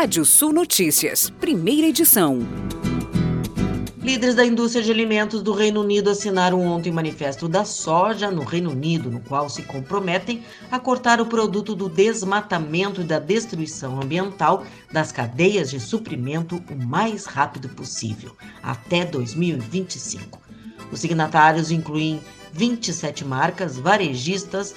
Rádio Sul Notícias, primeira edição. Líderes da indústria de alimentos do Reino Unido assinaram ontem o manifesto da soja no Reino Unido, no qual se comprometem a cortar o produto do desmatamento e da destruição ambiental das cadeias de suprimento o mais rápido possível, até 2025. Os signatários incluem 27 marcas varejistas,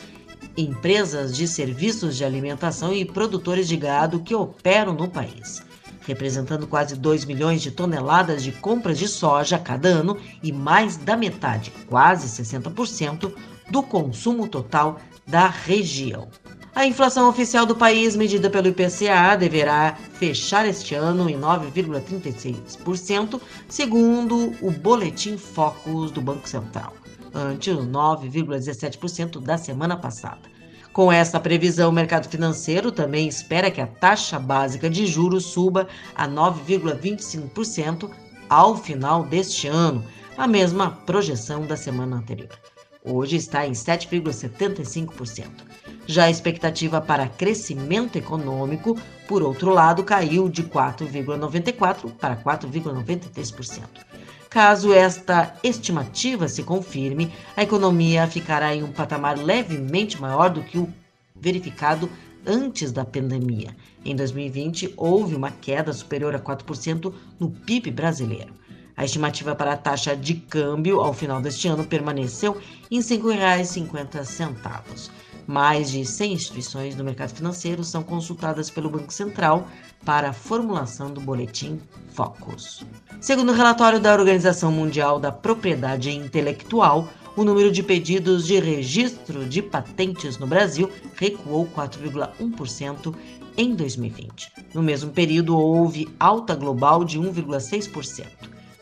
empresas de serviços de alimentação e produtores de gado que operam no país representando quase 2 milhões de toneladas de compras de soja cada ano e mais da metade, quase 60%, do consumo total da região. A inflação oficial do país, medida pelo IPCA, deverá fechar este ano em 9,36%, segundo o Boletim Focus do Banco Central, ante os 9,17% da semana passada. Com essa previsão, o mercado financeiro também espera que a taxa básica de juros suba a 9,25% ao final deste ano, a mesma projeção da semana anterior. Hoje está em 7,75%. Já a expectativa para crescimento econômico, por outro lado, caiu de 4,94% para 4,93%. Caso esta estimativa se confirme, a economia ficará em um patamar levemente maior do que o verificado antes da pandemia. Em 2020, houve uma queda superior a 4% no PIB brasileiro. A estimativa para a taxa de câmbio ao final deste ano permaneceu em R$ 5,50. Mais de 100 instituições do mercado financeiro são consultadas pelo Banco Central para a formulação do boletim Focus. Segundo o relatório da Organização Mundial da Propriedade Intelectual, o número de pedidos de registro de patentes no Brasil recuou 4,1% em 2020. No mesmo período, houve alta global de 1,6%.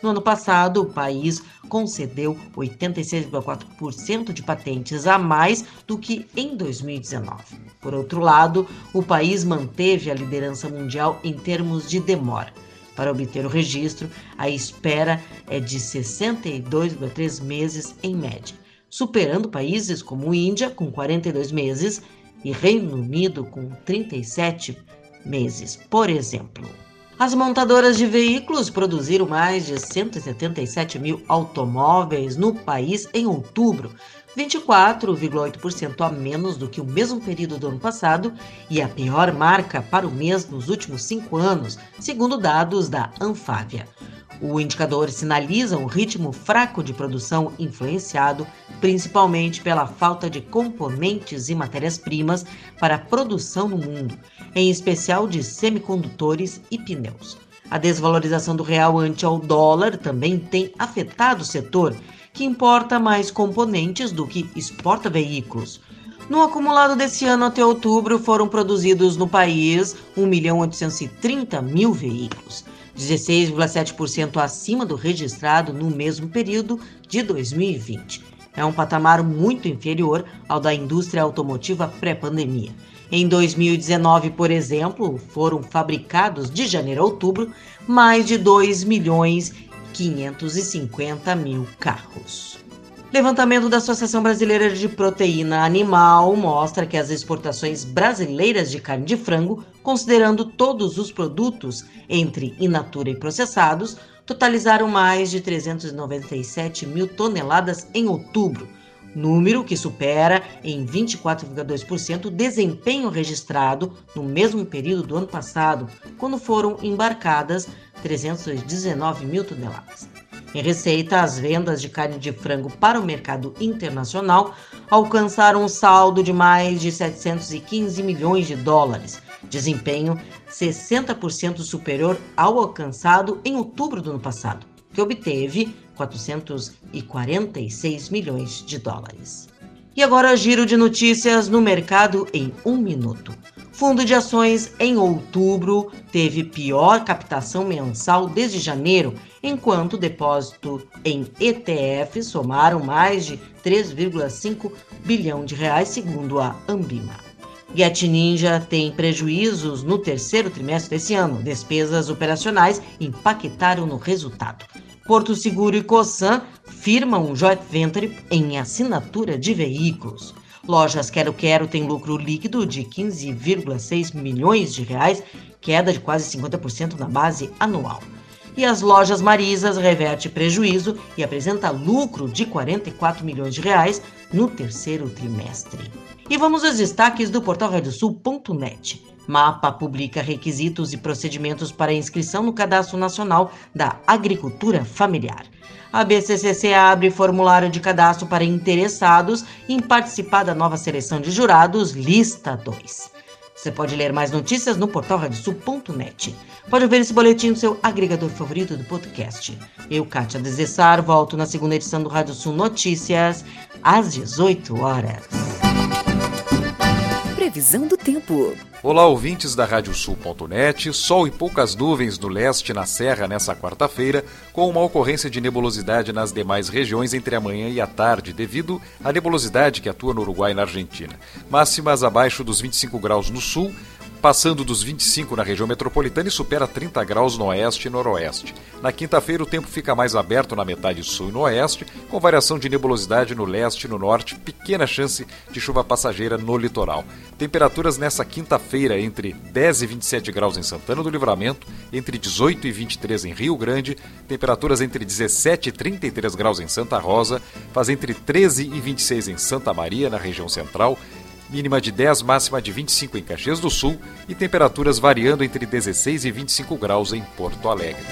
No ano passado, o país concedeu 86,4% de patentes a mais do que em 2019. Por outro lado, o país manteve a liderança mundial em termos de demora. Para obter o registro, a espera é de 62,3 meses em média, superando países como Índia, com 42 meses, e Reino Unido, com 37 meses, por exemplo. As montadoras de veículos produziram mais de 177 mil automóveis no país em outubro, 24,8% a menos do que o mesmo período do ano passado e a pior marca para o mês nos últimos cinco anos, segundo dados da Anfávia. O indicador sinaliza um ritmo fraco de produção influenciado principalmente pela falta de componentes e matérias-primas para a produção no mundo, em especial de semicondutores e pneus. A desvalorização do real ante ao dólar também tem afetado o setor, que importa mais componentes do que exporta veículos. No acumulado desse ano até outubro, foram produzidos no país 1.830 mil veículos. 16,7% acima do registrado no mesmo período de 2020. É um patamar muito inferior ao da indústria automotiva pré-pandemia. Em 2019, por exemplo, foram fabricados de janeiro a outubro mais de 2 milhões 550 mil carros. Levantamento da Associação Brasileira de Proteína Animal mostra que as exportações brasileiras de carne de frango, considerando todos os produtos entre in natura e processados, totalizaram mais de 397 mil toneladas em outubro, número que supera em 24,2% o desempenho registrado no mesmo período do ano passado, quando foram embarcadas 319 mil toneladas. Em receita, as vendas de carne de frango para o mercado internacional alcançaram um saldo de mais de 715 milhões de dólares, desempenho 60% superior ao alcançado em outubro do ano passado, que obteve 446 milhões de dólares. E agora, giro de notícias no mercado em um minuto. Fundo de ações em outubro teve pior captação mensal desde janeiro, enquanto depósito em ETF somaram mais de 3,5 bilhão de reais, segundo a Ambima. Get Ninja tem prejuízos no terceiro trimestre desse ano. Despesas operacionais impactaram no resultado. Porto Seguro e Cosan firmam um joint venture em assinatura de veículos. Lojas Quero Quero tem lucro líquido de 15,6 milhões de reais, queda de quase 50% na base anual. E as lojas Marisas reverte prejuízo e apresenta lucro de 44 milhões de reais no terceiro trimestre. E vamos aos destaques do portal radiosul.net. Mapa publica requisitos e procedimentos para inscrição no Cadastro Nacional da Agricultura Familiar. A BCCC abre formulário de cadastro para interessados em participar da nova seleção de jurados Lista 2. Você pode ler mais notícias no portal radiosul.net. Pode ver esse boletim no seu agregador favorito do podcast. Eu, Kátia Desessar, volto na segunda edição do Rádio Sul Notícias, às 18 horas. Previsão do tempo. Olá, ouvintes da Radiosul.net. Sol e poucas nuvens no leste na Serra nessa quarta-feira, com uma ocorrência de nebulosidade nas demais regiões entre a manhã e a tarde, devido à nebulosidade que atua no Uruguai e na Argentina. Máximas abaixo dos 25 graus no sul, passando dos 25 na região metropolitana e supera 30 graus no oeste e noroeste. Na quinta-feira, o tempo fica mais aberto na metade sul e no oeste, com variação de nebulosidade no leste e no norte, pequena chance de chuva passageira no litoral. Temperaturas nessa quinta-feira entre 10 e 27 graus em Santana do Livramento, entre 18 e 23 em Rio Grande, temperaturas entre 17 e 33 graus em Santa Rosa, faz entre 13 e 26 em Santa Maria, na região central, mínima de 10, máxima de 25 em Caxias do Sul e temperaturas variando entre 16 e 25 graus em Porto Alegre.